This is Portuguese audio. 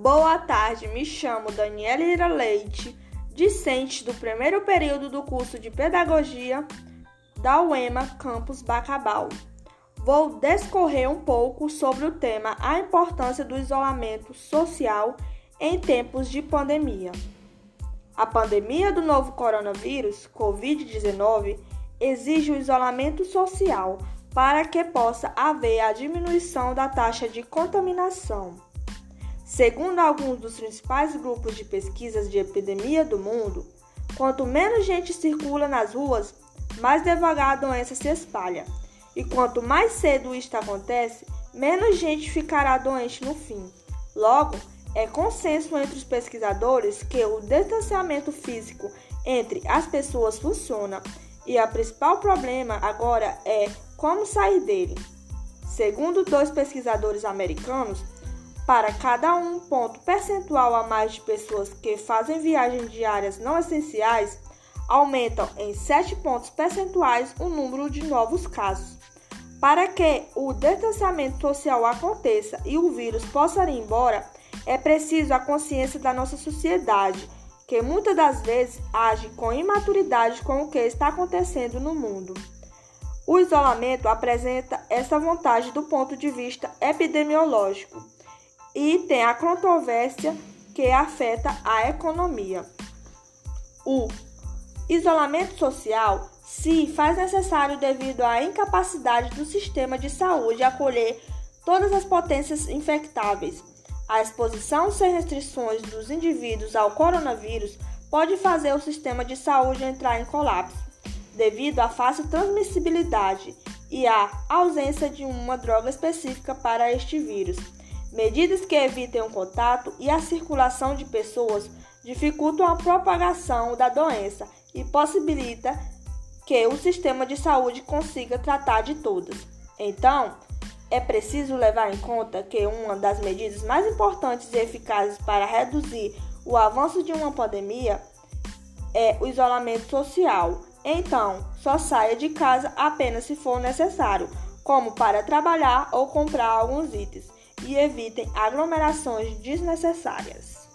Boa tarde, me chamo Daniela Ira Leite, discente do primeiro período do curso de Pedagogia da UEMA Campus Bacabal. Vou descorrer um pouco sobre o tema A importância do isolamento social em tempos de pandemia. A pandemia do novo coronavírus, Covid-19, exige o isolamento social para que possa haver a diminuição da taxa de contaminação. Segundo alguns dos principais grupos de pesquisas de epidemia do mundo, quanto menos gente circula nas ruas, mais devagar a doença se espalha. E quanto mais cedo isto acontece, menos gente ficará doente no fim. Logo, é consenso entre os pesquisadores que o distanciamento físico entre as pessoas funciona e o principal problema agora é como sair dele. Segundo dois pesquisadores americanos, para cada um ponto percentual a mais de pessoas que fazem viagens diárias não essenciais, aumentam em 7 pontos percentuais o número de novos casos. Para que o distanciamento social aconteça e o vírus possa ir embora, é preciso a consciência da nossa sociedade, que muitas das vezes age com imaturidade com o que está acontecendo no mundo. O isolamento apresenta essa vantagem do ponto de vista epidemiológico e tem a controvérsia que afeta a economia. O isolamento social se faz necessário devido à incapacidade do sistema de saúde acolher todas as potências infectáveis. A exposição sem restrições dos indivíduos ao coronavírus pode fazer o sistema de saúde entrar em colapso, devido à fácil transmissibilidade e à ausência de uma droga específica para este vírus. Medidas que evitem o contato e a circulação de pessoas dificultam a propagação da doença e possibilita que o sistema de saúde consiga tratar de todas. Então, é preciso levar em conta que uma das medidas mais importantes e eficazes para reduzir o avanço de uma pandemia é o isolamento social. Então, só saia de casa apenas se for necessário, como para trabalhar ou comprar alguns itens e evitem aglomerações desnecessárias.